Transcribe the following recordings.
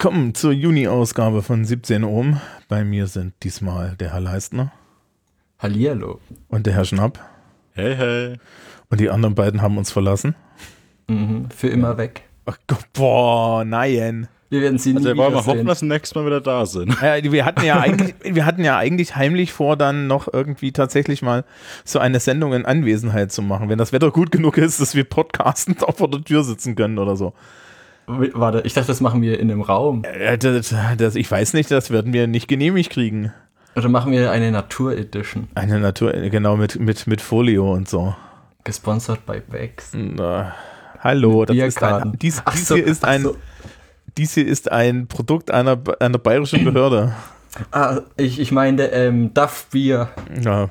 Willkommen zur Juni-Ausgabe von 17 Ohm. Bei mir sind diesmal der Herr Leistner Hallihallo. und der Herr Schnapp. Hey, hey. Und die anderen beiden haben uns verlassen. Mhm, für immer weg. Ach Gott, boah, nein. Wir werden sie Also nie wir wollen mal wiedersehen. hoffen, dass sie nächstes Mal wieder da sind. Ja, wir hatten ja eigentlich, wir hatten ja eigentlich heimlich vor, dann noch irgendwie tatsächlich mal so eine Sendung in Anwesenheit zu machen, wenn das Wetter gut genug ist, dass wir podcastend auch vor der Tür sitzen können oder so. Warte, ich dachte, das machen wir in einem Raum. Äh, Das, das, ich weiß nicht, das werden wir nicht genehmigt kriegen. Oder machen wir eine Natur-Edition, Eine Natur, genau, mit, mit, mit Folio und so. gesponsert bei Bex. Na, hallo, das ist ein, dies, dies, so, hier ist ein, so. dies hier ist ein Produkt einer, einer bayerischen Behörde. Ah, ich, ich meine, ähm, Duff Bier. Ja,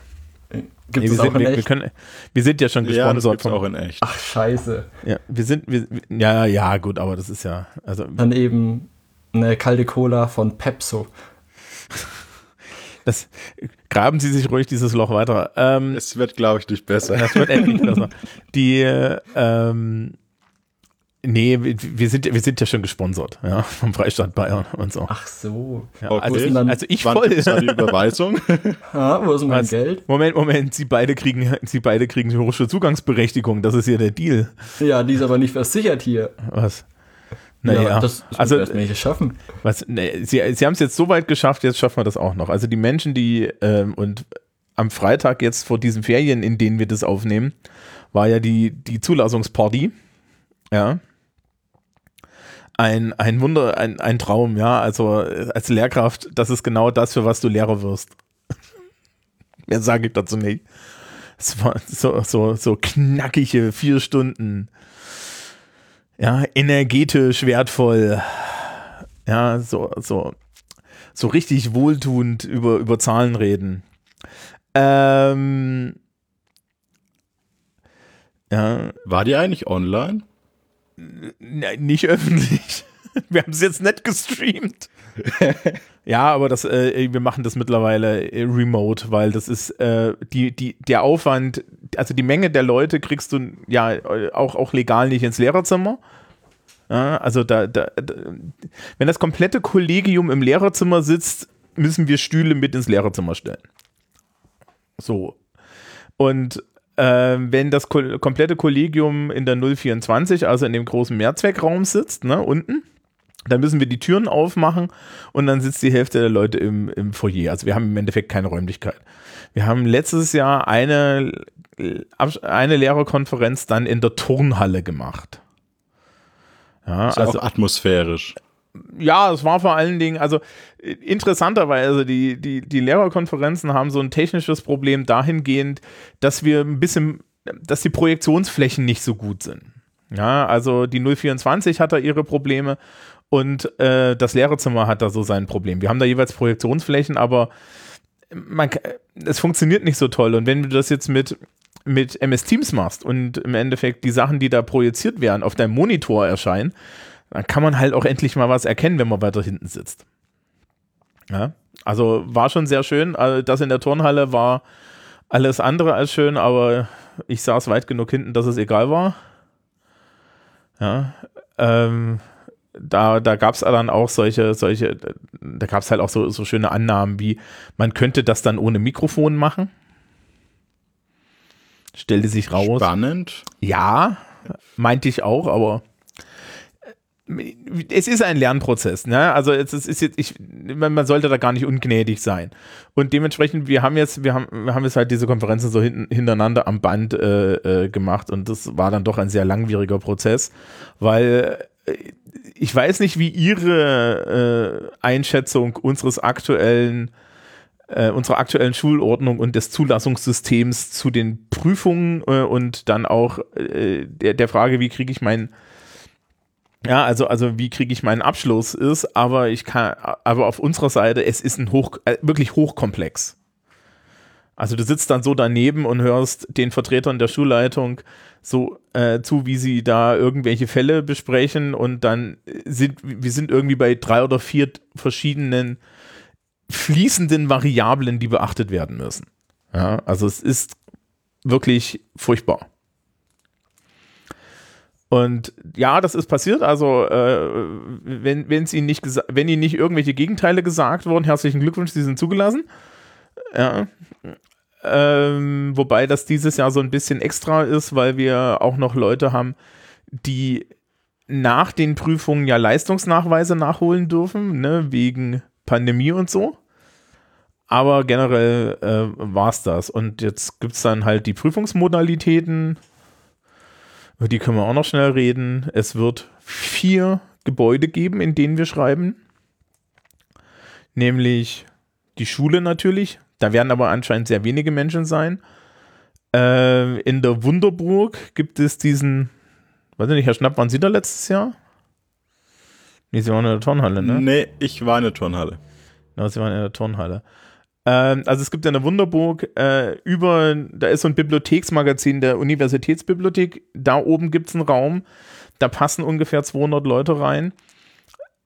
Gibt nee, wir, sind, in wir, wir, können, wir sind ja schon Ja, das gesponsert. gibt's auch in echt. Ach, scheiße. ja, wir sind, wir, ja, ja, gut, aber das ist ja, also, Dann eben eine kalte Cola von Pepso. das, graben Sie sich ruhig dieses Loch weiter. Ähm, Es wird, glaube ich, nicht besser. das wird endlich besser. Die, ähm, nee, wir- sind, wir sind ja schon gesponsert, ja, vom Freistaat Bayern und so. Ach so. Ja, Okay. also, also ich Wann voll. gibt's da die Überweisung? Ah, wo ist mein Was? Geld? Moment, Moment, sie beide kriegen, sie beide kriegen hohe Zugangsberechtigung. Das ist hier der Deal. Ja, die ist aber nicht versichert hier. Was? Naja, das, das also, müssen wir erst nicht schaffen. was, nee, sie, sie haben es jetzt so weit geschafft, jetzt schaffen wir das auch noch. Also die Menschen, die, ähm, und am Freitag jetzt vor diesen Ferien, in denen wir das aufnehmen, war ja die, die Zulassungsparty. Ja. Ein, ein Wunder, ein, ein Traum, ja. Also als Lehrkraft, das ist genau das, für was du Lehrer wirst. Mehr sage ich dazu nicht. Es war so, so, so knackige vier Stunden. Ja, energetisch wertvoll. Ja, so, so, so richtig wohltuend über, über Zahlen reden. Ähm, ja, War die eigentlich online? Ne- nicht öffentlich. Wir haben es jetzt nicht gestreamt. ja, aber das, äh, wir machen das mittlerweile äh, remote, weil das ist äh, die, die, der Aufwand, also die Menge der Leute kriegst du ja äh, auch, auch legal nicht ins Lehrerzimmer. Ja, also da, da, da, wenn das komplette Kollegium im Lehrerzimmer sitzt, müssen wir Stühle mit ins Lehrerzimmer stellen. So. Und wenn das ko komplette Kollegium in der 024, also in dem großen Mehrzweckraum sitzt, ne, unten, dann müssen wir die Türen aufmachen und dann sitzt die Hälfte der Leute im, im Foyer. Also wir haben im Endeffekt keine Räumlichkeit. Wir haben letztes Jahr eine, eine Lehrerkonferenz dann in der Turnhalle gemacht. Ja also auch atmosphärisch. Ja, es war vor allen Dingen, also äh, interessanterweise, die, die, die Lehrerkonferenzen haben so ein technisches Problem dahingehend, dass wir ein bisschen, dass die Projektionsflächen nicht so gut sind. Ja, also die 024 hat da ihre Probleme und äh, das Lehrerzimmer hat da so sein Problem. Wir haben da jeweils Projektionsflächen, aber man, ka- es funktioniert nicht so toll. Und wenn du das jetzt mit, mit MS Teams machst und im Endeffekt die Sachen, die da projiziert werden, auf deinem Monitor erscheinen, dann kann man halt auch endlich mal was erkennen, wenn man weiter hinten sitzt. Ja, also war schon sehr schön. Also Das in der Turnhalle war alles andere als schön, aber ich saß weit genug hinten, dass es egal war. Ja, ähm, da, da gab es dann auch solche, solche, da gab es halt auch so, so schöne Annahmen wie, man könnte das dann ohne Mikrofon machen. Stellte sich raus. Spannend. Ja, meinte ich auch, aber es ist ein Lernprozess, ne? Also es ist, ist jetzt, ich, man sollte da gar nicht ungnädig sein. Und dementsprechend, wir haben jetzt, wir haben, wir haben jetzt halt diese Konferenzen so hintereinander am Band äh, äh, gemacht und das war dann doch ein sehr langwieriger Prozess, weil äh, ich weiß nicht, wie Ihre äh, Einschätzung unseres aktuellen äh, unserer aktuellen Schulordnung und des Zulassungssystems zu den Prüfungen äh, und dann auch äh, der, der Frage, wie kriege ich meinen ja, also, also wie kriege ich meinen Abschluss ist, aber ich kann, aber auf unserer Seite, es ist ein hoch, äh, wirklich hochkomplex. Also du sitzt dann so daneben und hörst den Vertretern der Schulleitung so äh, zu, wie sie da irgendwelche Fälle besprechen und dann sind wir sind irgendwie bei drei oder vier verschiedenen fließenden Variablen, die beachtet werden müssen. Ja, also es ist wirklich furchtbar. Und ja, das ist passiert. Also, äh, wenn, wenn's ihnen nicht wenn ihnen nicht irgendwelche Gegenteile gesagt wurden, herzlichen Glückwunsch, sie sind zugelassen. Ja. Ähm, wobei das dieses Jahr so ein bisschen extra ist, weil wir auch noch Leute haben, die nach den Prüfungen ja Leistungsnachweise nachholen dürfen, ne, wegen Pandemie und so. Aber generell äh, war es das. Und jetzt gibt es dann halt die Prüfungsmodalitäten. Über die können wir auch noch schnell reden. Es wird vier Gebäude geben, in denen wir schreiben. Nämlich die Schule natürlich. Da werden aber anscheinend sehr wenige Menschen sein. Äh, in der Wunderburg gibt es diesen, weiß ich nicht, Herr Schnapp, waren Sie da letztes Jahr? Nee, Sie waren in der Turnhalle, ne? Nee, ich war in der Turnhalle. Ja, sie waren in der Turnhalle. Ähm, also es gibt in der Wunderburg äh, über, da ist so ein Bibliotheksmagazin der Universitätsbibliothek. Da oben gibt es einen Raum, da passen ungefähr 200 Leute rein.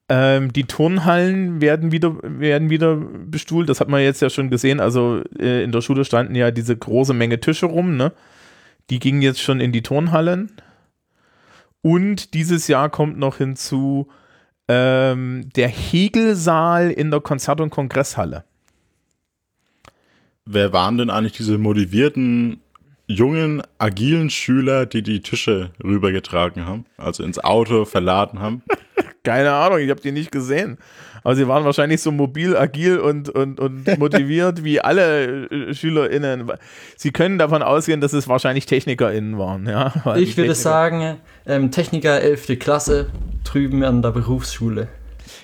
Ähm, die Turnhallen werden wieder, werden wieder bestuhlt. Das hat man jetzt ja schon gesehen. Also äh, in der Schule standen ja diese große Menge Tische rum. Ne? Die gingen jetzt schon in die Turnhallen. Und dieses Jahr kommt noch hinzu ähm, der Hegelsaal in der Konzert- und Kongresshalle. Wer waren denn eigentlich diese motivierten, jungen, agilen Schüler, die die Tische rübergetragen haben? Also ins Auto verladen haben? Keine Ahnung, ich habe die nicht gesehen. Aber sie waren wahrscheinlich so mobil, agil und, und, und motiviert wie alle äh, SchülerInnen. Sie können davon ausgehen, dass es wahrscheinlich TechnikerInnen waren. Ja? Weil Ich würde Techniker- sagen, ähm, Techniker 11. Klasse drüben an der Berufsschule.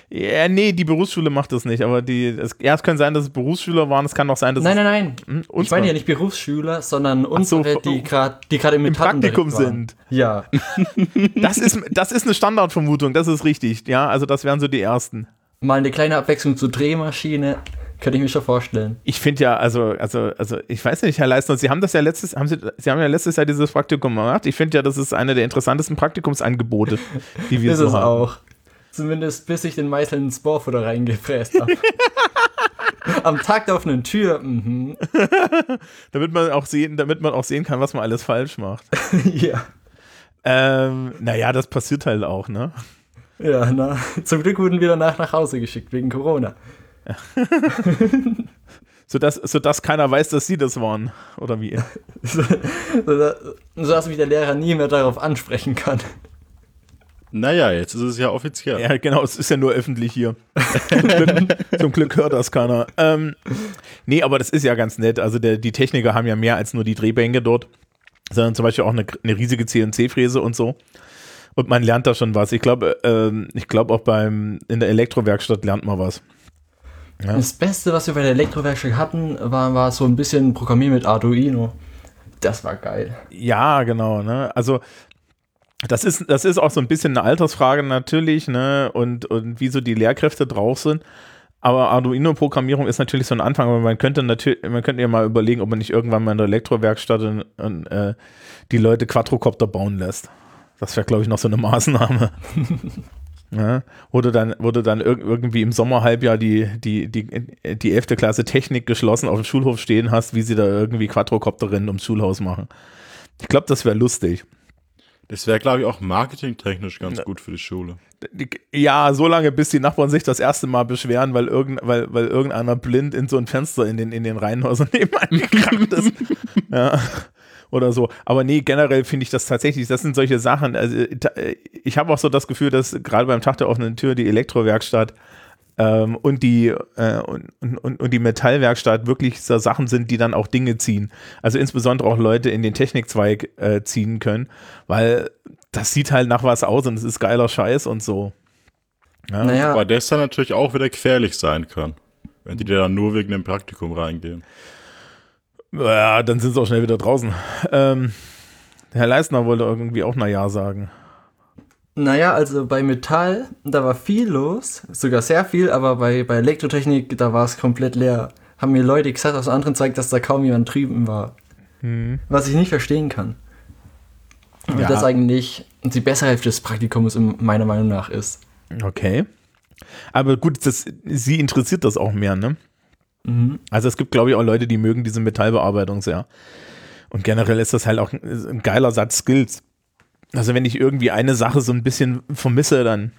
Ja, nee, die Berufsschule macht das nicht. Aber die, es, ja, es kann sein, dass es Berufsschüler waren. Es kann auch sein, dass Nein, es nein, nein. hm, Ich meine ja nicht Berufsschüler, sondern unsere, so, die gerade die gerade im, im Praktikum sind. Ja. Das ist, das ist eine Standardvermutung, das ist richtig. Ja, also das wären so die ersten. Mal eine kleine Abwechslung zur Drehmaschine. Könnte ich mir schon vorstellen. Ich finde ja, also, also, also, ich weiß nicht, Herr Leistner, Sie haben das ja letztes, haben Sie, Sie haben ja letztes Jahr dieses Praktikum gemacht. Ich finde ja, das ist eine der interessantesten Praktikumsangebote, die wir ist so es haben. auch. Zumindest bis ich den Meißel ins Bohrfutter reingefräst habe. Am Tag der offenen Tür. Mhm. Damit man auch sehen, damit man auch sehen kann, was man alles falsch macht. ja. ähm, naja, das passiert halt auch, ne? Ja, na. Zum Glück wurden wir danach nach Hause geschickt wegen Corona. Sodass, sodass keiner weiß, dass Sie das waren. Oder wie? So, so, so dass mich der Lehrer nie mehr darauf ansprechen kann. Naja, jetzt ist es ja offiziell. Ja, genau, es ist ja nur öffentlich hier. zum, Glück, zum Glück hört das keiner. Ähm, nee, aber das ist ja ganz nett. Also der, die Techniker haben ja mehr als nur die Drehbänke dort, sondern zum Beispiel auch eine, eine riesige CNC-Fräse und so. Und man lernt da schon was. Ich glaube, ähm, ich glaube auch beim in der Elektrowerkstatt lernt man was. Ja. Das Beste, was wir bei der Elektrowerkstatt hatten, war, war so ein bisschen Programmieren mit Arduino. Das war geil. Ja, genau. Ne? Also das ist, das ist auch so ein bisschen eine Altersfrage natürlich, ne? Und, und wie so die Lehrkräfte drauf sind. Aber Arduino-Programmierung ist natürlich so ein Anfang, aber man könnte natürlich, man könnte ja mal überlegen, ob man nicht irgendwann mal in der Elektrowerkstatt und, und, äh, die Leute Quadrocopter bauen lässt. Das wäre, glaube ich, noch so eine Maßnahme. ja? Wurde dann, wurde dann irg irgendwie im Sommerhalbjahr die, die, die, die 11. Klasse Technik geschlossen auf dem Schulhof stehen hast, wie sie da irgendwie Quadrocopterinnen ums Schulhaus machen. Ich glaube, das wäre lustig. Das wäre, glaube ich, auch marketingtechnisch ganz gut für die Schule. Ja, so lange, bis die Nachbarn sich das erste Mal beschweren, weil, irgend, weil, weil irgendeiner blind in so ein Fenster in den, in den Reihenhäusern nebenan gekracht ist. ja. Oder so. Aber nee, generell finde ich das tatsächlich, das sind solche Sachen. Also, ta- ich habe auch so das Gefühl, dass gerade beim Tag der offenen Tür die Elektrowerkstatt ähm, und, die, äh, und, und, und die Metallwerkstatt wirklich so Sachen sind, die dann auch Dinge ziehen. Also insbesondere auch Leute in den Technikzweig äh, ziehen können, weil das sieht halt nach was aus und es ist geiler Scheiß und so. Ja. Naja, Weil das dann natürlich auch wieder gefährlich sein kann. Wenn die da nur wegen dem Praktikum reingehen. Ja, dann sind sie auch schnell wieder draußen. Ähm, Herr Leistner wollte irgendwie auch ein Ja sagen. Naja, also bei Metall, da war viel los, sogar sehr viel, aber bei, bei Elektrotechnik, da war es komplett leer. Haben mir Leute gesagt aus anderen zeigt, dass da kaum jemand drüben war. Was ich nicht verstehen kann. Und Ja. das eigentlich die bessere Hälfte des Praktikums in meiner Meinung nach ist. Okay. Aber gut, das, sie interessiert das auch mehr, ne? Also es gibt, glaube ich, auch Leute, die mögen diese Metallbearbeitung sehr. Und generell ist das halt auch ein geiler Satz Skills. Also wenn ich irgendwie eine Sache so ein bisschen vermisse, dann,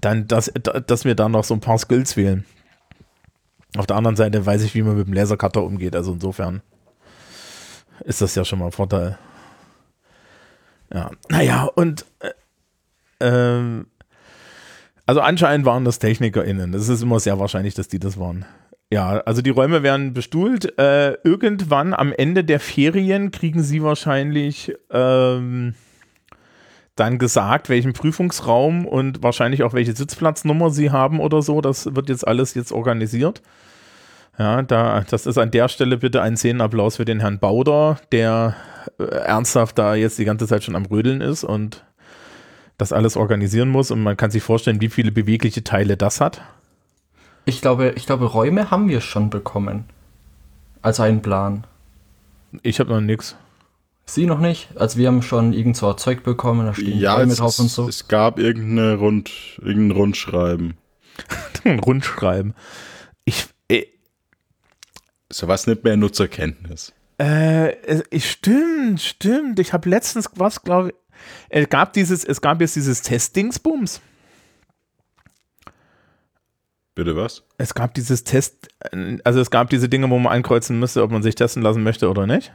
dann dass, dass mir da noch so ein paar Skills fehlen. Auf der anderen Seite weiß ich, wie man mit dem Lasercutter umgeht, also insofern ist das ja schon mal ein Vorteil. Ja, naja, und äh, ähm, also anscheinend waren das TechnikerInnen. Das ist immer sehr wahrscheinlich, dass die das waren. Ja, also die Räume werden bestuhlt. Äh, irgendwann am Ende der Ferien kriegen sie wahrscheinlich ähm, dann gesagt, welchen Prüfungsraum und wahrscheinlich auch welche Sitzplatznummer sie haben oder so. Das wird jetzt alles jetzt organisiert. Ja, da, das ist an der Stelle bitte ein Szenenapplaus für den Herrn Bauder, der äh, ernsthaft da jetzt die ganze Zeit schon am Rödeln ist und das alles organisieren muss. Und man kann sich vorstellen, wie viele bewegliche Teile das hat. Ich glaube, ich glaube, Räume haben wir schon bekommen. Als einen Plan. Ich habe noch nichts. Sie noch nicht? Also wir haben schon irgend so Zeug bekommen, da stehen Ja, es, drauf und so. es gab irgendeine Rund, irgendein Rundschreiben. Ein Rundschreiben. Ich, äh, Sowas nicht mehr Nutzerkenntnis. Äh, ich, stimmt, stimmt. Ich habe letztens was, glaube ich. Es gab dieses, es gab jetzt dieses Testdingsbums. Bitte was? Es gab dieses Test, also es gab diese Dinge, wo man ankreuzen müsste, ob man sich testen lassen möchte oder nicht.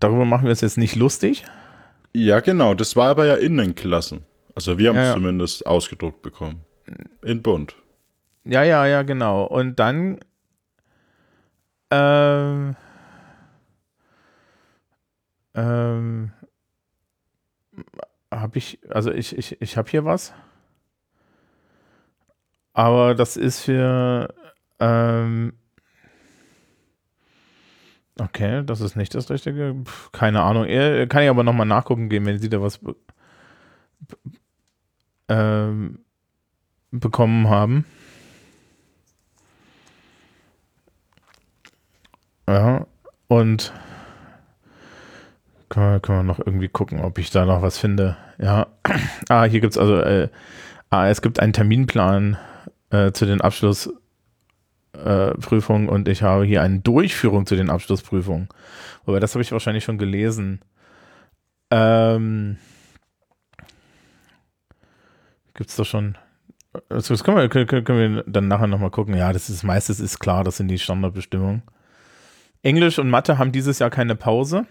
Darüber machen wir es jetzt nicht lustig. Ja, genau. Das war aber ja in den Klassen. Also wir haben es ja. zumindest ausgedruckt bekommen. In bunt. Ja, ja, ja, genau. Und dann ähm, ähm, habe ich, also ich, ich, ich habe hier was. Aber das ist für ähm, okay, das ist nicht das Richtige. Pff, keine Ahnung. Eh, Kann ich aber nochmal nachgucken gehen, wenn Sie da was be ähm, bekommen haben. Ja, und können wir, können wir noch irgendwie gucken, ob ich da noch was finde. Ja, ah, hier gibt es also, äh, ah, es gibt einen Terminplan äh, zu den Abschlussprüfungen äh, Prüfungen und ich habe hier eine Durchführung zu den Abschlussprüfungen. Wobei, das habe ich wahrscheinlich schon gelesen. Ähm, gibt es da schon das das können wir, können, können wir dann nachher nochmal gucken. Ja, das ist meistens ist klar, das sind die Standardbestimmungen. Englisch und Mathe haben dieses Jahr keine Pause.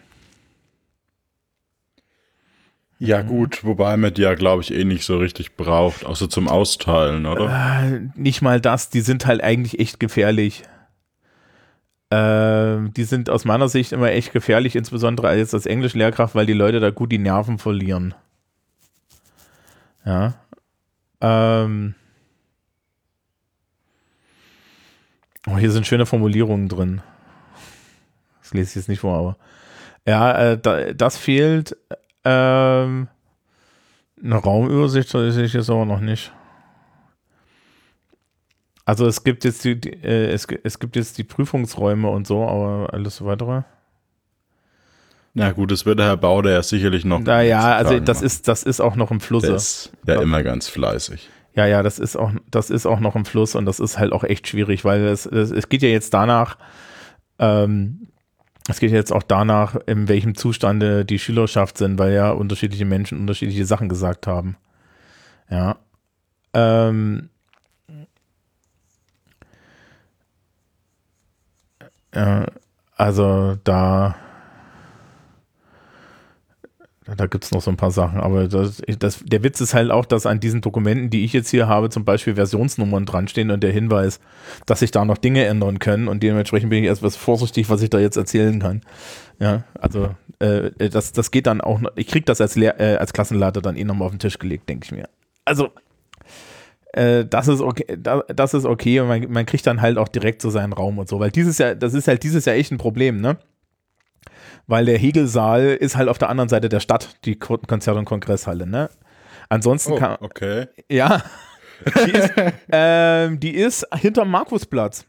Ja, gut, wobei man die ja, glaube ich, eh nicht so richtig braucht, außer zum Austeilen, oder? Äh, nicht mal das, die sind halt eigentlich echt gefährlich. Ähm, die sind aus meiner Sicht immer echt gefährlich, insbesondere als als Englischlehrkraft, weil die Leute da gut die Nerven verlieren. Ja. Ähm. Oh, hier sind schöne Formulierungen drin. Das lese ich jetzt nicht vor, aber. Ja, äh, da, das fehlt. Ähm, eine Raumübersicht sehe ich jetzt aber noch nicht. Also es gibt jetzt die, die äh, es, es gibt jetzt die Prüfungsräume und so, aber alles weitere. Na gut, das wird der Herr Bauder ja sicherlich noch. Naja, also das machen. ist, das ist auch noch im Der Flusse. ist ja immer ganz fleißig. Ja, ja, das ist auch, das ist auch noch im Fluss und das ist halt auch echt schwierig, weil es, es, es geht ja jetzt danach, ähm, es geht jetzt auch danach, in welchem Zustande die Schülerschaft sind, weil ja unterschiedliche Menschen unterschiedliche Sachen gesagt haben. Ja. Ähm, äh, also da da gibt es noch so ein paar Sachen, aber das, das, der Witz ist halt auch, dass an diesen Dokumenten, die ich jetzt hier habe, zum Beispiel Versionsnummern dran stehen und der Hinweis, dass sich da noch Dinge ändern können und dementsprechend bin ich etwas vorsichtig, was ich da jetzt erzählen kann. Ja, also äh, das, das geht dann auch, noch, ich krieg das als, Lehr äh, als Klassenleiter dann eh nochmal auf den Tisch gelegt, denke ich mir. Also äh, das ist okay, da, das ist okay und man, man kriegt dann halt auch direkt so seinen Raum und so, weil dieses Jahr, das ist halt dieses Jahr echt ein Problem, ne? Weil der Hegelsaal ist halt auf der anderen Seite der Stadt, die Ko- Konzert- und Kongresshalle, ne? Ansonsten Oh, kann, okay. ja, die ist, ähm, die ist hinterm Markusplatz,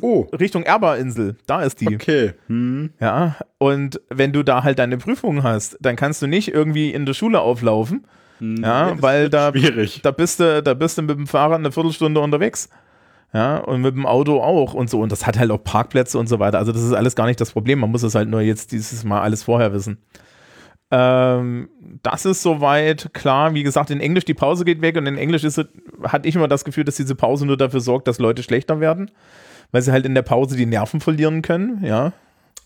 Oh, Richtung Erberinsel, da ist die. okay. Hm. Ja, und wenn du da halt deine Prüfungen hast, dann kannst du nicht irgendwie in der Schule auflaufen, Ja, das weil da- Schwierig. da bist du, da bist du mit dem Fahrrad eine Viertelstunde unterwegs. Ja, und mit dem Auto auch und so. Und das hat halt auch Parkplätze und so weiter. Also, das ist alles gar nicht das Problem. Man muss es halt nur jetzt dieses Mal alles vorher wissen. Ähm, das ist soweit klar. Wie gesagt, in Englisch die Pause geht weg und in Englisch ist, hatte ich immer das Gefühl, dass diese Pause nur dafür sorgt, dass Leute schlechter werden, weil sie halt in der Pause die Nerven verlieren können, ja.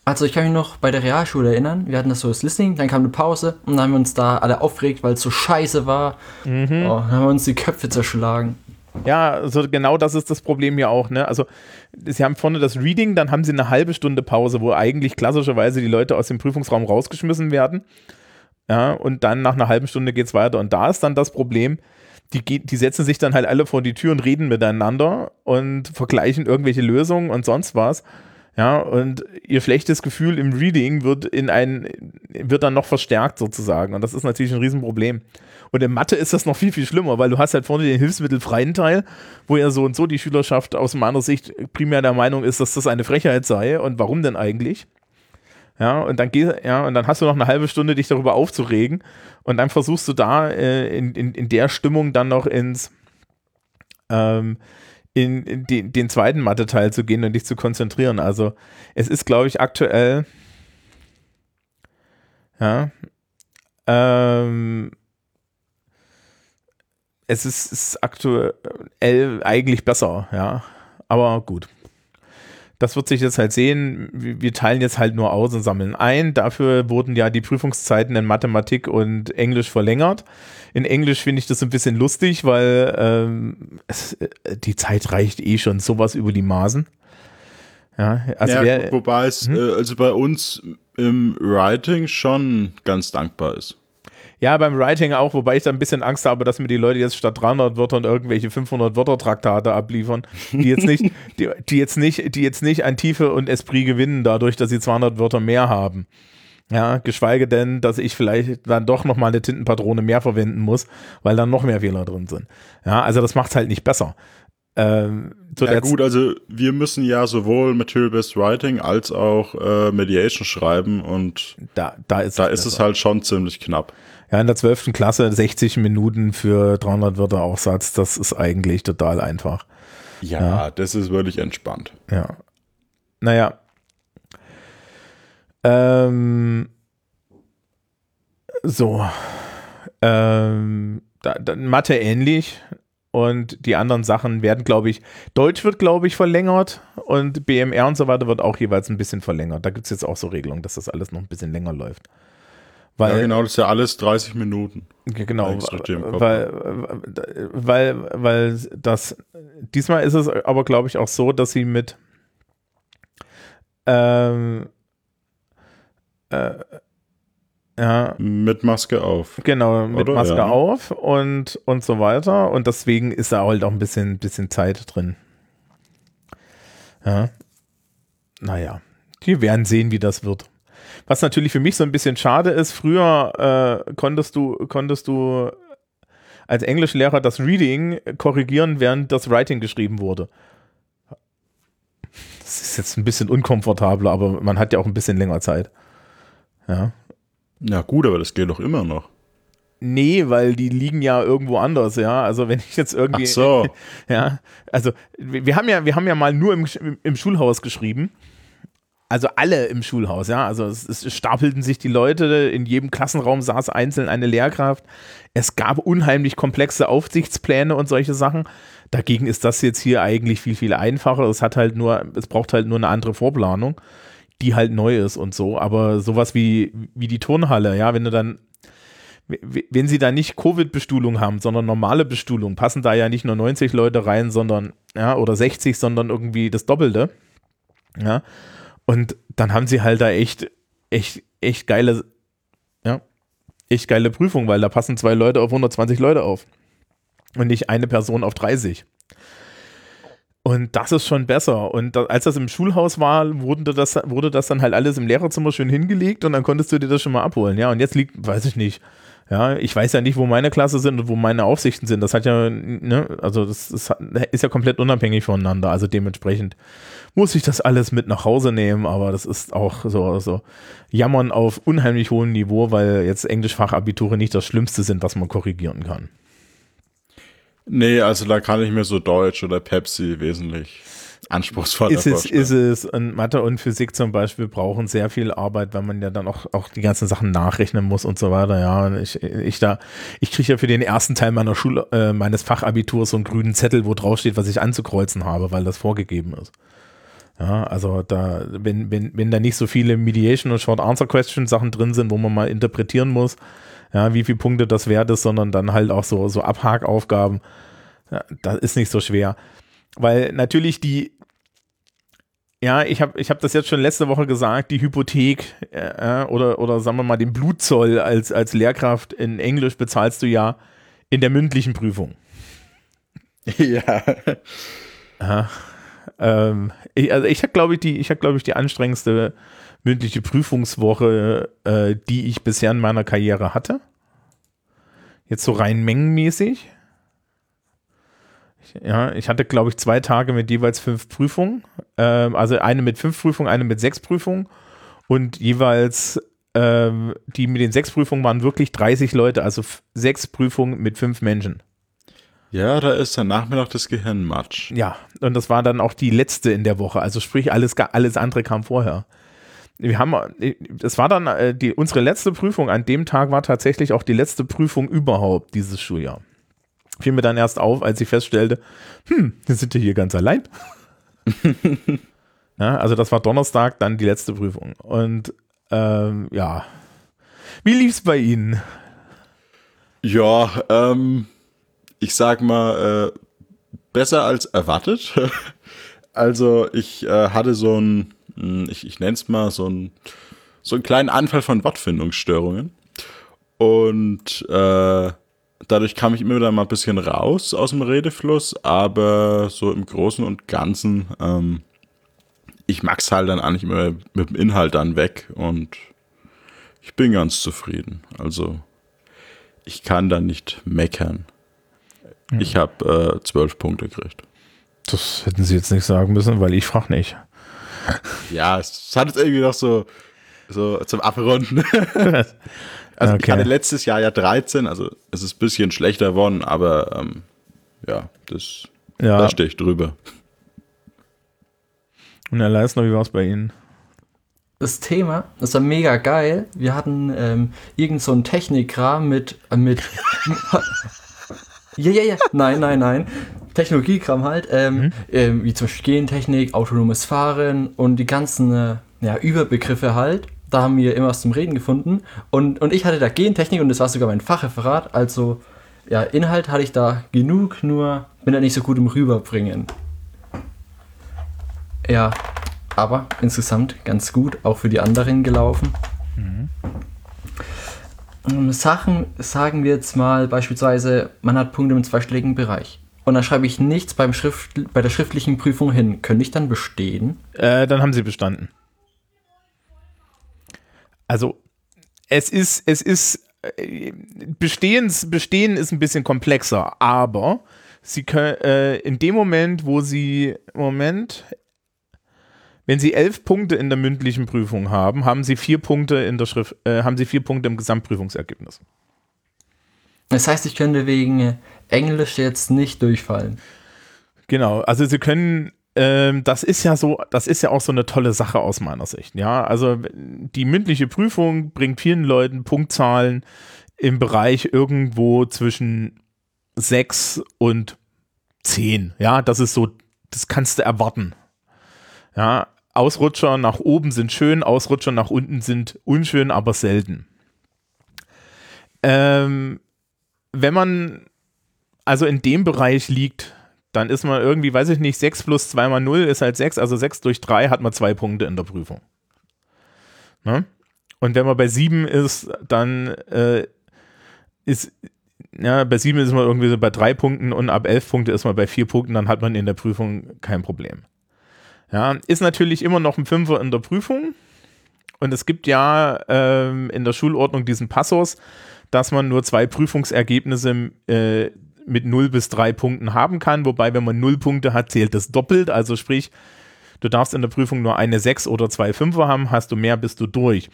Also ich kann mich noch bei der Realschule erinnern, wir hatten das so das Listening, dann kam eine Pause und dann haben wir uns da alle aufgeregt, weil es so scheiße war. Mhm. Oh, dann haben wir uns die Köpfe zerschlagen. Ja, also genau das ist das Problem ja auch. Ne? Also sie haben vorne das Reading, dann haben sie eine halbe Stunde Pause, wo eigentlich klassischerweise die Leute aus dem Prüfungsraum rausgeschmissen werden. Ja, und dann nach einer halben Stunde geht es weiter. Und da ist dann das Problem, die, die setzen sich dann halt alle vor die Tür und reden miteinander und vergleichen irgendwelche Lösungen und sonst was. Ja, und ihr schlechtes Gefühl im Reading wird in ein, wird dann noch verstärkt sozusagen. Und das ist natürlich ein Riesenproblem. Und in Mathe ist das noch viel, viel schlimmer, weil du hast halt vorne den hilfsmittelfreien Teil, wo ja so und so die Schülerschaft aus meiner Sicht primär der Meinung ist, dass das eine Frechheit sei. Und warum denn eigentlich? Ja, und dann geht, ja, und dann hast du noch eine halbe Stunde, dich darüber aufzuregen. Und dann versuchst du da äh, in, in, in der Stimmung dann noch ins ähm, in, in die, den zweiten Mathe-Teil zu gehen und dich zu konzentrieren. Also es ist, glaube ich, aktuell ja ähm, es ist, ist aktuell eigentlich besser, ja. Aber gut das wird sich jetzt halt sehen. Wir teilen jetzt halt nur aus und sammeln ein. Dafür wurden ja die Prüfungszeiten in Mathematik und Englisch verlängert. In Englisch finde ich das ein bisschen lustig, weil ähm, es, äh, die Zeit reicht eh schon sowas über die Maßen. Ja, also ja, wer, wobei es hm? äh, also bei uns im Writing schon ganz dankbar ist. Ja, beim Writing auch, wobei ich da ein bisschen Angst habe, dass mir die Leute jetzt statt 300 Wörtern irgendwelche 500 Wörter Traktate abliefern, die jetzt nicht, die, die, jetzt nicht, die jetzt nicht an Tiefe und Esprit gewinnen, dadurch, dass sie 200 Wörter mehr haben. Ja, geschweige denn, dass ich vielleicht dann doch noch mal eine Tintenpatrone mehr verwenden muss, weil dann noch mehr Fehler drin sind. Ja, also das macht es halt nicht besser. Ähm, ja gut, also wir müssen ja sowohl Material-Based Writing als auch äh, Mediation schreiben und da, da ist, da ist es halt schon ziemlich knapp. Ja, in der 12. Klasse 60 Minuten für 300 Wörter Aufsatz, das ist eigentlich total einfach. Ja, ja. das ist wirklich entspannt. Ja. Naja. Ähm, so. Ähm, da, da, Mathe ähnlich. Und die anderen Sachen werden, glaube ich, Deutsch wird, glaube ich, verlängert und BMR und so weiter wird auch jeweils ein bisschen verlängert. Da gibt es jetzt auch so Regelungen, dass das alles noch ein bisschen länger läuft. Weil, ja, genau, das ist ja alles 30 Minuten. Genau, weil, weil, weil das, diesmal ist es aber, glaube ich, auch so, dass sie mit, ähm, äh, ja. Mit Maske auf. Genau, mit Oder? Maske ja. auf und, und so weiter. Und deswegen ist da halt auch ein bisschen, bisschen Zeit drin. Ja. Naja. Wir werden sehen, wie das wird. Was natürlich für mich so ein bisschen schade ist, früher äh, konntest du, konntest du als Englischlehrer das Reading korrigieren, während das Writing geschrieben wurde. Das ist jetzt ein bisschen unkomfortabler, aber man hat ja auch ein bisschen länger Zeit. Ja. Ja, gut, aber das geht doch immer noch. Nee, weil die liegen ja irgendwo anders, ja. Also wenn ich jetzt irgendwie. Ach so. Ja, also wir haben ja, wir haben ja mal nur im, im Schulhaus geschrieben also alle im Schulhaus, ja. Also es, es, stapelten sich die Leute, in jedem Klassenraum saß einzeln eine Lehrkraft. Es gab unheimlich komplexe Aufsichtspläne und solche Sachen. Dagegen ist das jetzt hier eigentlich viel, viel einfacher. Es hat halt nur, es braucht halt nur eine andere Vorplanung, die halt neu ist und so. Aber sowas wie, wie die Turnhalle, ja, wenn du dann wenn sie da nicht Covid-Bestuhlung haben, sondern normale Bestuhlung, passen da ja nicht nur 90 Leute rein, sondern, ja, oder 60, sondern irgendwie das Doppelte. Ja. Und dann haben sie halt da echt, echt, echt geile, ja, echt geile Prüfung, weil da passen zwei Leute auf 120 Leute auf. Und nicht eine Person auf 30. Und das ist schon besser. Und da, als das im Schulhaus war, wurde das, wurde das dann halt alles im Lehrerzimmer schön hingelegt und dann konntest du dir das schon mal abholen. Ja, und jetzt liegt, weiß ich nicht, ja, ich weiß ja nicht, wo meine Klasse sind und wo meine Aufsichten sind. Das hat ja, ne, also das, das ist ja komplett unabhängig voneinander. Also dementsprechend muss ich das alles mit nach Hause nehmen, aber das ist auch so, so Jammern auf unheimlich hohem Niveau, weil jetzt Englischfachabiture nicht das Schlimmste sind, was man korrigieren kann. Nee, also da kann ich mir so Deutsch oder Pepsi wesentlich anspruchsvoller ist es, ist es. Und Mathe und Physik zum Beispiel brauchen sehr viel Arbeit, weil man ja dann auch, auch die ganzen Sachen nachrechnen muss und so weiter. Ja, und ich, ich da, ich kriege ja für den ersten Teil meiner Schule, äh, meines Fachabiturs so einen grünen Zettel, wo drauf steht, was ich anzukreuzen habe, weil das vorgegeben ist. Ja, also da, wenn, wenn, wenn da nicht so viele Mediation und Short Answer Question Sachen drin sind, wo man mal interpretieren muss, ja, wie viele Punkte das wert ist, sondern dann halt auch so, so Abhakaufgaben, ja, das ist nicht so schwer. Weil natürlich die, ja, ich habe ich hab das jetzt schon letzte Woche gesagt, die Hypothek äh, oder, oder sagen wir mal den Blutzoll als, als Lehrkraft in Englisch bezahlst du ja in der mündlichen Prüfung. ja. Aha. Ähm, ich, also ich habe, glaube ich, die, ich habe, glaube ich, die anstrengendste mündliche Prüfungswoche, äh, die ich bisher in meiner Karriere hatte. Jetzt so rein mengenmäßig. Ich, ja, ich hatte, glaube ich, zwei Tage mit jeweils fünf Prüfungen. Ähm, also eine mit fünf Prüfungen, eine mit sechs Prüfungen. Und jeweils ähm, die mit den sechs Prüfungen waren wirklich 30 Leute, also sechs Prüfungen mit fünf Menschen. ja, da ist der Nachmittag das Gehirn matsch. Ja, und das war dann auch die letzte in der Woche. Also sprich, alles, alles andere kam vorher. Wir haben, äh, das war dann äh, die, unsere letzte Prüfung. An dem Tag war tatsächlich auch die letzte Prüfung überhaupt dieses Schuljahr. Fiel mir dann erst auf, als ich feststellte, hm, wir sind ja hier ganz allein. ja, also das war Donnerstag, dann die letzte Prüfung. Und ähm, ja, wie lief's bei Ihnen? Ja, ähm, ich sag mal, äh, besser als erwartet. also ich äh, hatte so ein, mh, ich, ich nenne es mal so ein, so einen kleinen Anfall von Wortfindungsstörungen. Und äh, dadurch kam ich immer wieder mal ein bisschen raus aus dem Redefluss, aber so im Großen und Ganzen, ähm, ich mag's halt dann eigentlich immer mit dem Inhalt dann weg und ich bin ganz zufrieden. Also ich kann da nicht meckern. Ich habe äh, zwölf Punkte gekriegt. Das hätten Sie jetzt nicht sagen müssen, weil ich frage nicht. Ja, es hat jetzt irgendwie noch so, so zum Abrunden. also ich Okay. hatte letztes Jahr ja 13, also es ist ein bisschen schlechter geworden, aber ähm, ja, das, Ja, da stehe ich drüber. und Herr Leisner, wie war es bei Ihnen? Das Thema, das war mega geil. Wir hatten ähm, irgend so einen Technikkram mit, äh, mit Ja, ja, ja. Nein, nein, nein. Technologiekram halt. Ähm, ähm, wie zum Beispiel Gentechnik, autonomes Fahren und die ganzen äh, ja, Überbegriffe halt. Da haben wir immer was zum Reden gefunden. Und, und ich hatte da Gentechnik und das war sogar mein Fachreferat. Also, ja, Inhalt hatte ich da genug, nur bin da nicht so gut im Rüberbringen. Ja, aber insgesamt ganz gut, auch für die anderen gelaufen. Ähm, Sachen, sagen wir jetzt mal beispielsweise, man hat Punkte im zweistelligen Bereich. Und dann schreibe ich nichts beim Schrift, bei der schriftlichen Prüfung hin. Könnte ich dann bestehen? Äh, dann haben sie bestanden. Also, es ist, es ist, äh, Bestehens, Bestehen ist ein bisschen komplexer, aber sie können, äh, in dem Moment, wo sie, Moment, wenn sie elf Punkte in der mündlichen Prüfung haben, haben sie vier Punkte in der Schrift, äh, haben sie vier Punkte im Gesamtprüfungsergebnis. Das heißt, ich könnte wegen Englisch jetzt nicht durchfallen. Genau, also sie können, ähm, das ist ja so, das ist ja auch so eine tolle Sache aus meiner Sicht. Ja, also die mündliche Prüfung bringt vielen Leuten Punktzahlen im Bereich irgendwo zwischen 6 und 10. Ja, das ist so, das kannst du erwarten. Ja, Ausrutscher nach oben sind schön, Ausrutscher nach unten sind unschön, aber selten. Ähm, wenn man also in dem Bereich liegt, dann ist man irgendwie, weiß ich nicht, 6 plus 2 mal 0 ist halt 6, also 6 durch 3 hat man zwei Punkte in der Prüfung. Ne? Und wenn man bei 7 ist, dann äh, ist, ja, bei 7 ist man irgendwie so bei 3 Punkten und ab 11 Punkte ist man bei 4 Punkten, dann hat man in der Prüfung kein Problem. Ja, ist natürlich immer noch ein Fünfer in der Prüfung. Und es gibt ja ähm, in der Schulordnung diesen Passus, dass man nur zwei Prüfungsergebnisse äh, mit 0 bis 3 Punkten haben kann. Wobei, wenn man 0 Punkte hat, zählt das doppelt. Also sprich, du darfst in der Prüfung nur eine 6 oder zwei Fünfer haben, hast du mehr, bist du durch.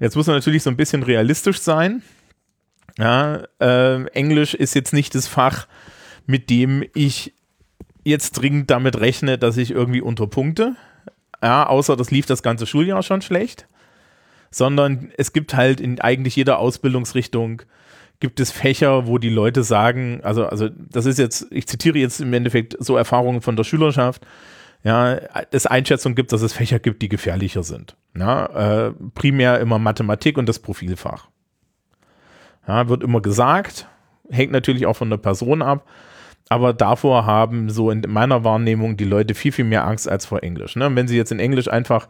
Jetzt muss man natürlich so ein bisschen realistisch sein. Ja, äh, Englisch ist jetzt nicht das Fach, mit dem ich jetzt dringend damit rechne, dass ich irgendwie unterpunkte. Ja, außer das lief das ganze Schuljahr schon schlecht. Sondern es gibt halt in eigentlich jeder Ausbildungsrichtung gibt es Fächer, wo die Leute sagen, also, also das ist jetzt, ich zitiere jetzt im Endeffekt so Erfahrungen von der Schülerschaft, ja, es Einschätzung gibt, dass es Fächer gibt, die gefährlicher sind. Ja, äh, primär immer Mathematik und das Profilfach. Ja, wird immer gesagt, hängt natürlich auch von der Person ab, aber davor haben so in meiner Wahrnehmung die Leute viel, viel mehr Angst als vor Englisch. Ne? wenn sie jetzt in Englisch einfach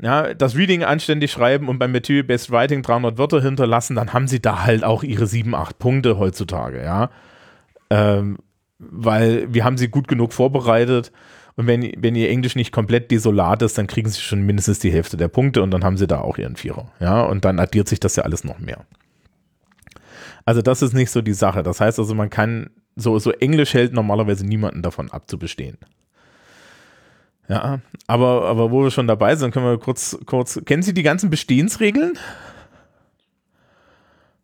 ja, das Reading anständig schreiben und beim Material-Based Writing 300 Wörter hinterlassen, dann haben sie da halt auch ihre 7, 8 Punkte heutzutage, ja. Ähm, weil wir haben sie gut genug vorbereitet und wenn, wenn ihr Englisch nicht komplett desolat ist, dann kriegen sie schon mindestens die Hälfte der Punkte und dann haben sie da auch ihren Vierer, ja. Und dann addiert sich das ja alles noch mehr. Also das ist nicht so die Sache. Das heißt also, man kann, so, so Englisch hält normalerweise niemanden davon abzubestehen. Ja, aber, aber wo wir schon dabei sind, können wir kurz, kurz, kennen Sie die ganzen Bestehensregeln?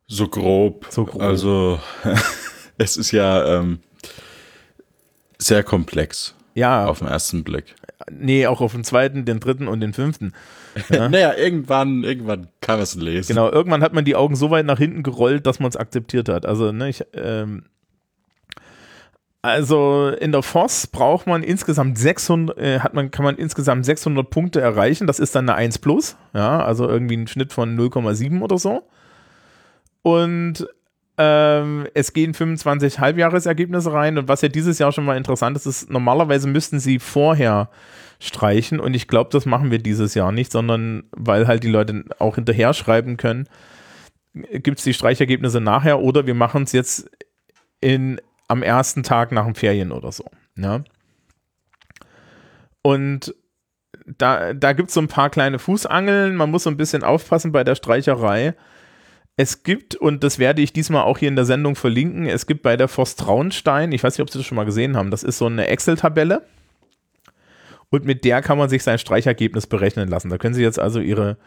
So grob. So grob. Also, es ist ja ähm, sehr komplex. Ja. Auf den ersten Blick. Nee, auch auf den zweiten, den dritten und den fünften. Ja. naja, irgendwann, irgendwann kann man es lesen. Genau, irgendwann hat man die Augen so weit nach hinten gerollt, dass man es akzeptiert hat. Also, ne, ich, ähm, also in der FOS braucht man insgesamt 600, äh, hat man, kann man insgesamt 600 Punkte erreichen. Das ist dann eine 1 plus, ja, also irgendwie ein Schnitt von 0,7 oder so. Und ähm, es gehen 25 Halbjahresergebnisse rein. Und was ja dieses Jahr schon mal interessant ist, ist, normalerweise müssten sie vorher streichen. Und ich glaube, das machen wir dieses Jahr nicht, sondern weil halt die Leute auch hinterher schreiben können, gibt es die Streichergebnisse nachher oder wir machen es jetzt in am ersten Tag nach den Ferien oder so. Ne? Und da, da gibt es so ein paar kleine Fußangeln. Man muss so ein bisschen aufpassen bei der Streicherei. Es gibt, und das werde ich diesmal auch hier in der Sendung verlinken, es gibt bei der Forst Traunstein, ich weiß nicht, ob Sie das schon mal gesehen haben, das ist so eine Excel-Tabelle. Und mit der kann man sich sein Streichergebnis berechnen lassen. Da können Sie jetzt also Ihre,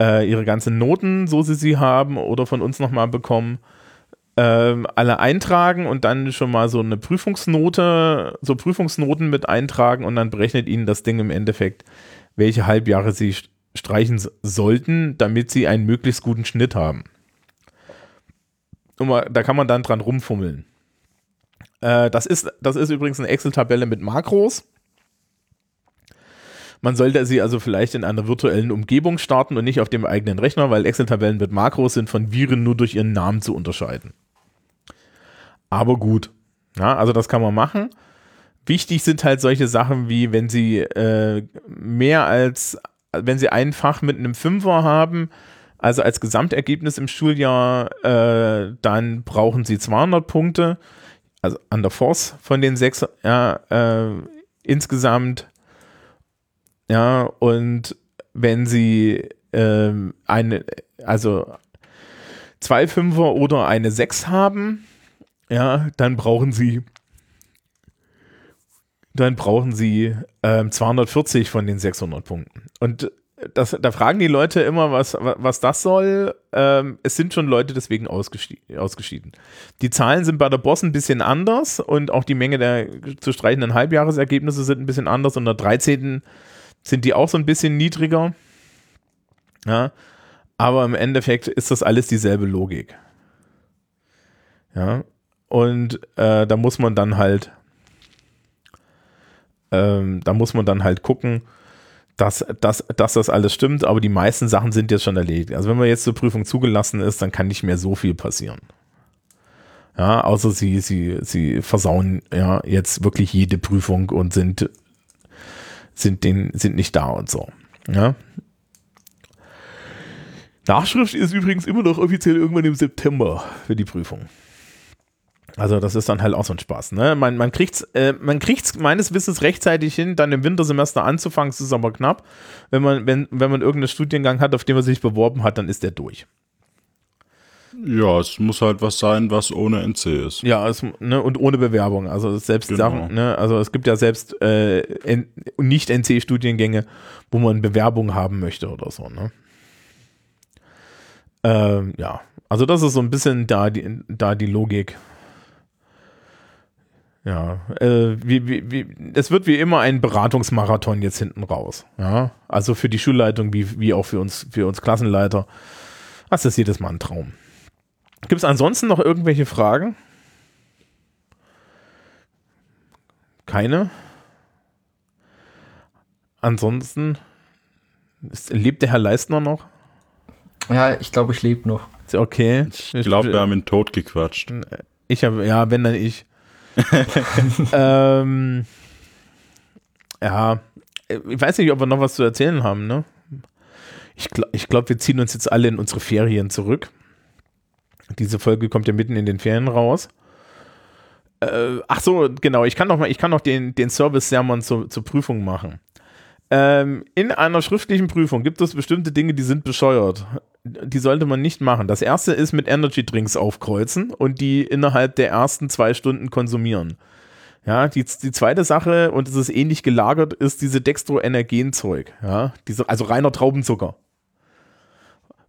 äh, Ihre ganzen Noten, so Sie sie haben, oder von uns nochmal bekommen ähm, alle eintragen und dann schon mal so eine Prüfungsnote, so Prüfungsnoten mit eintragen und dann berechnet Ihnen das Ding im Endeffekt, welche Halbjahre Sie streichen sollten, damit Sie einen möglichst guten Schnitt haben. Und da kann man dann dran rumfummeln. Äh, das, ist, das ist übrigens eine Excel-Tabelle mit Makros. Man sollte sie also vielleicht in einer virtuellen Umgebung starten und nicht auf dem eigenen Rechner, weil Excel-Tabellen mit Makros sind von Viren nur durch ihren Namen zu unterscheiden aber gut. Ja, also das kann man machen. Wichtig sind halt solche Sachen wie, wenn sie äh, mehr als, wenn sie ein Fach mit einem Fünfer haben, also als Gesamtergebnis im Schuljahr, äh, dann brauchen sie 200 Punkte, also an der Force von den sechs, ja, äh, insgesamt. Ja, und wenn sie äh, eine, also zwei Fünfer oder eine Sechs haben, ja, dann brauchen sie dann brauchen sie ähm, 240 von den 600 Punkten. Und das, da fragen die Leute immer, was, was das soll. Ähm, es sind schon Leute deswegen ausgeschieden, ausgeschieden. Die Zahlen sind bei der Boss ein bisschen anders und auch die Menge der zu streichenden Halbjahresergebnisse sind ein bisschen anders. Und der 13. sind die auch so ein bisschen niedriger. Ja, aber im Endeffekt ist das alles dieselbe Logik. Ja, und äh, da muss man dann halt, ähm, da muss man dann halt gucken, dass, dass, dass das alles stimmt, aber die meisten Sachen sind jetzt schon erledigt. Also wenn man jetzt zur Prüfung zugelassen ist, dann kann nicht mehr so viel passieren. Ja, außer sie, sie, sie versauen ja jetzt wirklich jede Prüfung und sind, sind, den, sind nicht da und so. Ja. Nachschrift ist übrigens immer noch offiziell irgendwann im September für die Prüfung. Also das ist dann halt auch so ein Spaß. Ne? Man, man kriegt es äh, man kriegt's meines Wissens rechtzeitig hin, dann im Wintersemester anzufangen. Es ist aber knapp. Wenn man, wenn, wenn man irgendeinen Studiengang hat, auf den man sich beworben hat, dann ist der durch. Ja, es muss halt was sein, was ohne NC ist. Ja, es, ne, und ohne Bewerbung. Also selbst genau. Sachen, ne, also es gibt ja selbst äh, nicht NC-Studiengänge, wo man Bewerbung haben möchte oder so, ne? Ähm, ja, also das ist so ein bisschen da die, da die Logik. Ja, äh, wie, wie, wie, es wird wie immer ein Beratungsmarathon jetzt hinten raus. Ja, also für die Schulleitung wie, wie auch für uns, für uns Klassenleiter. Das ist jedes Mal ein Traum. Gibt es ansonsten noch irgendwelche Fragen? Keine? Ansonsten ist, lebt der Herr Leistner noch? Ja, ich glaube, ich lebe noch. Okay. Ich glaube, wir haben ihn tot gequatscht. Ich habe, ja, wenn dann ich. ähm, ja, ich weiß nicht, ob wir noch was zu erzählen haben, ne? Ich glaube, ich glaub, wir ziehen uns jetzt alle in unsere Ferien zurück. Diese Folge kommt ja mitten in den Ferien raus. Äh, ach so, genau, ich kann noch mal, ich kann noch den, den Service-Sermon zur, zur Prüfung machen. Ähm, in einer schriftlichen Prüfung gibt es bestimmte Dinge, die sind bescheuert. Die sollte man nicht machen. Das erste ist mit Energy Drinks aufkreuzen und die innerhalb der ersten zwei Stunden konsumieren. Ja, die, die zweite Sache, und es ist ähnlich gelagert, ist diese Dextroenergenzeug. Ja, diese, also reiner Traubenzucker.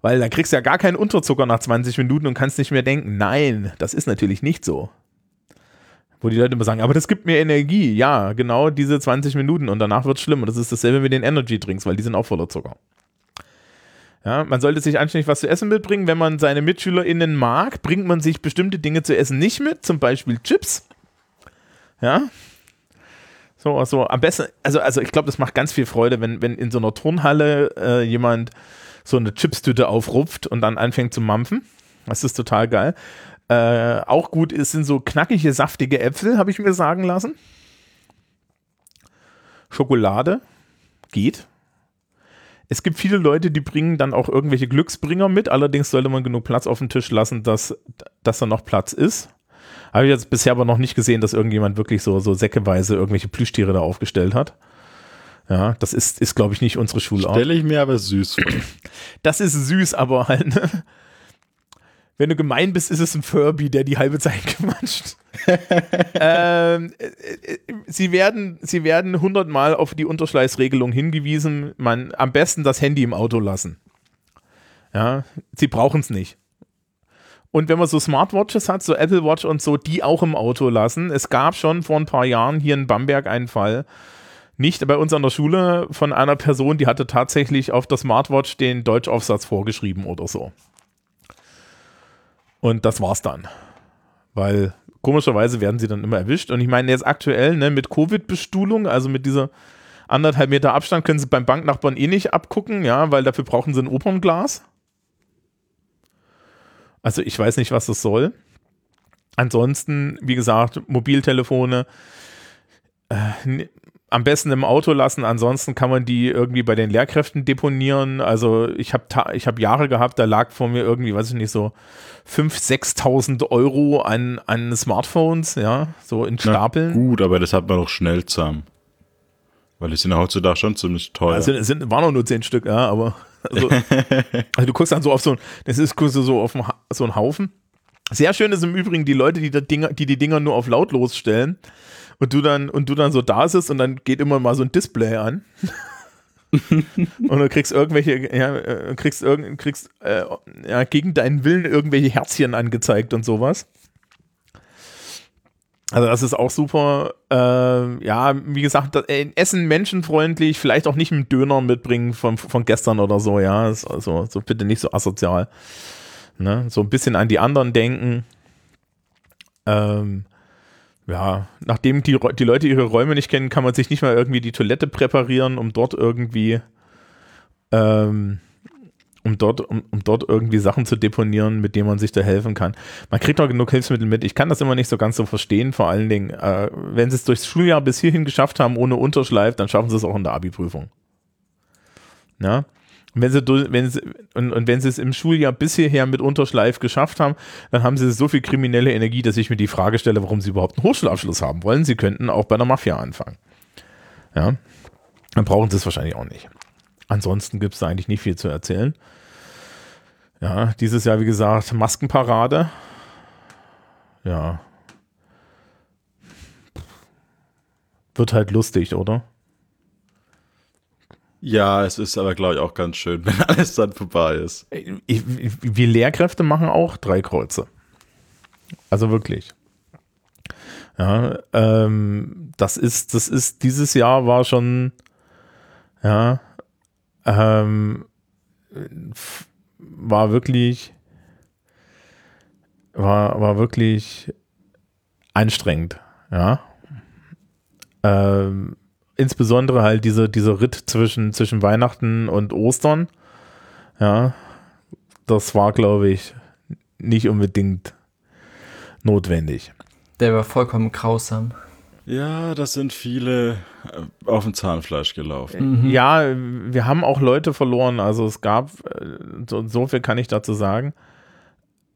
Weil dann kriegst du ja gar keinen Unterzucker nach 20 Minuten und kannst nicht mehr denken. Nein, das ist natürlich nicht so. Wo die Leute immer sagen, aber das gibt mir Energie. Ja, genau diese 20 Minuten und danach wird es schlimm. Und das ist dasselbe mit den Energy Drinks, weil die sind auch voller Zucker. Ja, man sollte sich anständig was zu essen mitbringen. Wenn man seine MitschülerInnen mag, bringt man sich bestimmte Dinge zu essen nicht mit, zum Beispiel Chips. Ja. So, so am besten, also, also ich glaube, das macht ganz viel Freude, wenn, wenn in so einer Turnhalle äh, jemand so eine Chipstüte aufrupft und dann anfängt zu mampfen. Das ist total geil. Äh, auch gut ist, sind so knackige, saftige Äpfel, habe ich mir sagen lassen. Schokolade geht. Es gibt viele Leute, die bringen dann auch irgendwelche Glücksbringer mit. Allerdings sollte man genug Platz auf dem Tisch lassen, dass, dass da noch Platz ist. Habe ich jetzt bisher aber noch nicht gesehen, dass irgendjemand wirklich so, so säckeweise irgendwelche Plüschtiere da aufgestellt hat. Ja, das ist, ist glaube ich, nicht unsere Schulart. Stelle ich mir aber süß vor. Das ist süß, aber halt, ne? Wenn du gemein bist, ist es ein Furby, der die halbe Zeit quatscht. ähm, äh, äh, sie werden, sie werden hundertmal auf die Unterschleißregelung hingewiesen. Man am besten das Handy im Auto lassen. Ja, sie brauchen es nicht. Und wenn man so Smartwatches hat, so Apple Watch und so, die auch im Auto lassen. Es gab schon vor ein paar Jahren hier in Bamberg einen Fall, nicht bei uns an der Schule, von einer Person, die hatte tatsächlich auf der Smartwatch den Deutschaufsatz vorgeschrieben oder so. Und das war's dann. Weil komischerweise werden sie dann immer erwischt. Und ich meine, jetzt aktuell ne, mit Covid-Bestuhlung, also mit dieser anderthalb Meter Abstand, können sie beim Banknachbarn eh nicht abgucken, ja, weil dafür brauchen sie ein Opernglas. Also ich weiß nicht, was das soll. Ansonsten, wie gesagt, Mobiltelefone. Äh, am besten im Auto lassen, ansonsten kann man die irgendwie bei den Lehrkräften deponieren. Also ich habe ich hab Jahre gehabt, da lag vor mir irgendwie, weiß ich nicht, so 5.000, 6.000 Euro an, an Smartphones, ja, so in Stapeln. Na gut, aber das hat man doch schnell zusammen. Weil die sind ja heutzutage schon ziemlich teuer. Also es sind, waren auch nur 10 Stück, ja, aber also, also du guckst dann so auf so ein, das ist so auf so einen Haufen. Sehr schön ist im Übrigen die Leute, die, Dinger, die die Dinger nur auf lautlos stellen und du dann und du dann so da sitzt und dann geht immer mal so ein Display an. und du kriegst irgendwelche, ja, äh, kriegst irgend, kriegst äh, ja, gegen deinen Willen irgendwelche Herzchen angezeigt und sowas. Also das ist auch super. Äh, ja, wie gesagt, das, äh, Essen menschenfreundlich, vielleicht auch nicht mit Döner mitbringen von, von gestern oder so, ja. Also so bitte nicht so asozial. Ne? So ein bisschen an die anderen denken. Ähm, ja, nachdem die, die Leute ihre Räume nicht kennen, kann man sich nicht mal irgendwie die Toilette präparieren, um dort irgendwie, ähm, um dort, um, um dort irgendwie Sachen zu deponieren, mit denen man sich da helfen kann. Man kriegt auch genug Hilfsmittel mit. Ich kann das immer nicht so ganz so verstehen, vor allen Dingen, äh, wenn sie es durchs Schuljahr bis hierhin geschafft haben, ohne Unterschleif, dann schaffen sie es auch in der Abi-Prüfung. Ja, wenn sie, wenn sie, und, und wenn sie es im Schuljahr bis hierher mit Unterschleif geschafft haben, dann haben sie so viel kriminelle Energie, dass ich mir die Frage stelle, warum sie überhaupt einen Hochschulabschluss haben wollen. Sie könnten auch bei der Mafia anfangen. Ja, dann brauchen sie es wahrscheinlich auch nicht. Ansonsten gibt es da eigentlich nicht viel zu erzählen. Ja, dieses Jahr, wie gesagt, Maskenparade. Ja. Wird halt lustig, oder? Ja, es ist aber, glaube ich, auch ganz schön, wenn alles dann vorbei ist. Wir Lehrkräfte machen auch drei Kreuze. Also wirklich. Ja, ähm, das ist, das ist, dieses Jahr war schon, ja, ähm, war wirklich, war, war wirklich anstrengend, ja. Ähm, insbesondere halt diese, dieser Ritt zwischen, zwischen Weihnachten und Ostern, ja, das war, glaube ich, nicht unbedingt notwendig. Der war vollkommen grausam. Ja, das sind viele äh, auf dem Zahnfleisch gelaufen. Mhm. Ja, wir haben auch Leute verloren. Also es gab, äh, so, so viel kann ich dazu sagen,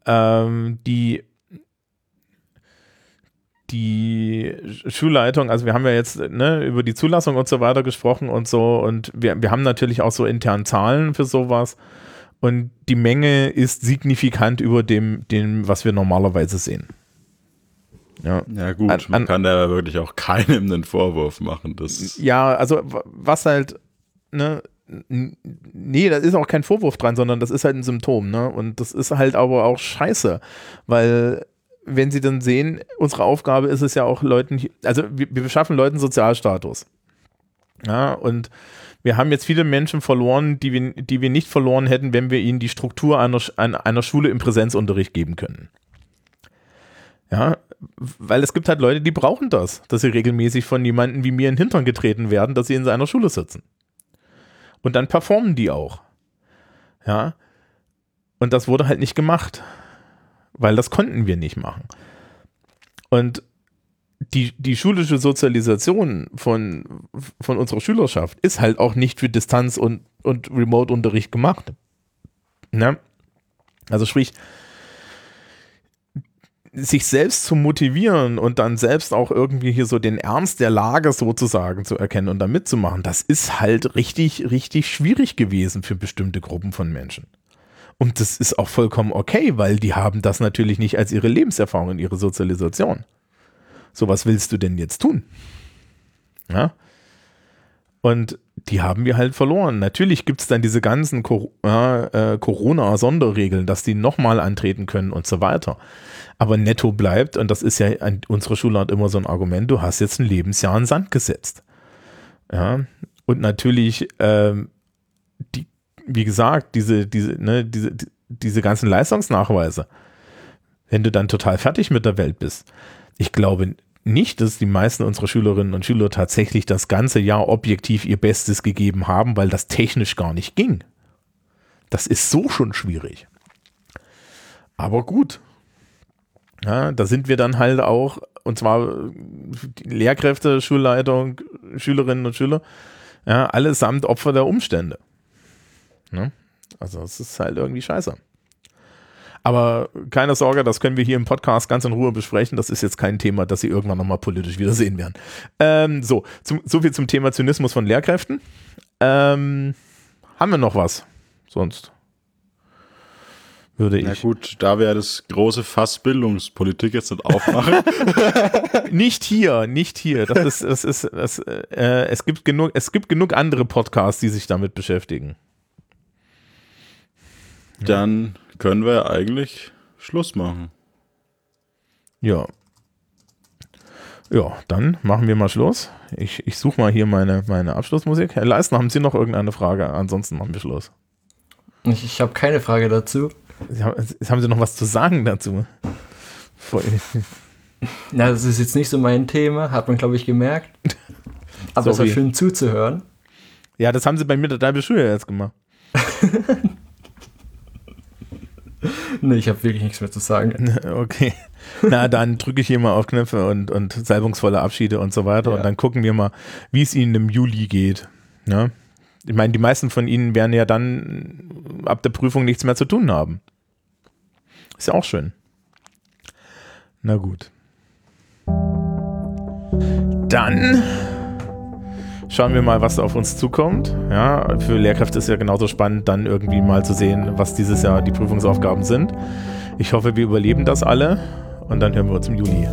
ähm, die die Schulleitung, also wir haben ja jetzt ne, über die Zulassung und so weiter gesprochen und so und wir, wir haben natürlich auch so intern Zahlen für sowas und die Menge ist signifikant über dem, dem was wir normalerweise sehen. Ja, ja gut, an, man kann da wirklich auch keinem einen Vorwurf machen. Das ja, also was halt, ne, nee, das ist auch kein Vorwurf dran, sondern das ist halt ein Symptom, ne? Und das ist halt aber auch scheiße, weil wenn sie dann sehen, unsere Aufgabe ist es ja auch Leuten, also wir, wir beschaffen Leuten Sozialstatus. Ja, und wir haben jetzt viele Menschen verloren, die wir, die wir nicht verloren hätten, wenn wir ihnen die Struktur einer, einer Schule im Präsenzunterricht geben können. Ja, weil es gibt halt Leute, die brauchen das, dass sie regelmäßig von jemandem wie mir in den Hintern getreten werden, dass sie in seiner Schule sitzen. Und dann performen die auch. Ja. Und das wurde halt nicht gemacht, weil das konnten wir nicht machen. Und die, die schulische Sozialisation von, von unserer Schülerschaft ist halt auch nicht für Distanz- und, und Remote-Unterricht gemacht. Ne? Also sprich, sich selbst zu motivieren und dann selbst auch irgendwie hier so den Ernst der Lage sozusagen zu erkennen und da mitzumachen, das ist halt richtig, richtig schwierig gewesen für bestimmte Gruppen von Menschen. Und das ist auch vollkommen okay, weil die haben das natürlich nicht als ihre Lebenserfahrung, ihre Sozialisation. So, was willst du denn jetzt tun? Ja. Und die haben wir halt verloren. Natürlich gibt es dann diese ganzen Cor äh, Corona-Sonderregeln, dass die nochmal antreten können und so weiter. Aber netto bleibt, und das ist ja an unserer Schulart immer so ein Argument, du hast jetzt ein Lebensjahr in Sand gesetzt. Ja. Und natürlich, ähm, die, wie gesagt, diese, diese, ne, diese, diese ganzen Leistungsnachweise, wenn du dann total fertig mit der Welt bist. Ich glaube nicht, dass die meisten unserer Schülerinnen und Schüler tatsächlich das ganze Jahr objektiv ihr Bestes gegeben haben, weil das technisch gar nicht ging. Das ist so schon schwierig. Aber gut. Ja, da sind wir dann halt auch, und zwar Lehrkräfte, Schulleitung, Schülerinnen und Schüler, ja, allesamt Opfer der Umstände. Ne? Also es ist halt irgendwie scheiße. Aber keine Sorge, das können wir hier im Podcast ganz in Ruhe besprechen. Das ist jetzt kein Thema, das Sie irgendwann nochmal politisch wieder sehen werden. Ähm, so, zum, so viel zum Thema Zynismus von Lehrkräften. Ähm, haben wir noch was? Sonst würde ich. Na gut, da wäre das große Fass Bildungspolitik jetzt nicht aufmachen. nicht hier, nicht hier. Das ist, das ist, das, äh, es gibt genug, es gibt genug andere Podcasts, die sich damit beschäftigen. Dann können wir eigentlich Schluss machen. Ja. Ja, dann machen wir mal Schluss. Ich, ich suche mal hier meine, meine Abschlussmusik. Herr Leistner, haben Sie noch irgendeine Frage? Ansonsten machen wir Schluss. Ich, ich habe keine Frage dazu. Sie haben, haben Sie noch was zu sagen dazu? Na, das ist jetzt nicht so mein Thema, hat man, glaube ich, gemerkt. Aber es war schön zuzuhören. Ja, das haben Sie bei mir der halbe Schule jetzt gemacht. nee, ich habe wirklich nichts mehr zu sagen. Okay. Na, dann drücke ich hier mal auf Knöpfe und, und salbungsvolle Abschiede und so weiter. Ja. Und dann gucken wir mal, wie es Ihnen im Juli geht. Ja? Ne? Ich meine, die meisten von Ihnen werden ja dann ab der Prüfung nichts mehr zu tun haben. Ist ja auch schön. Na gut. Dann Schauen wir mal, was auf uns zukommt. Ja, für Lehrkräfte ist ja genauso spannend, dann irgendwie mal zu sehen, was dieses Jahr die Prüfungsaufgaben sind. Ich hoffe, wir überleben das alle und dann hören wir uns im Juli.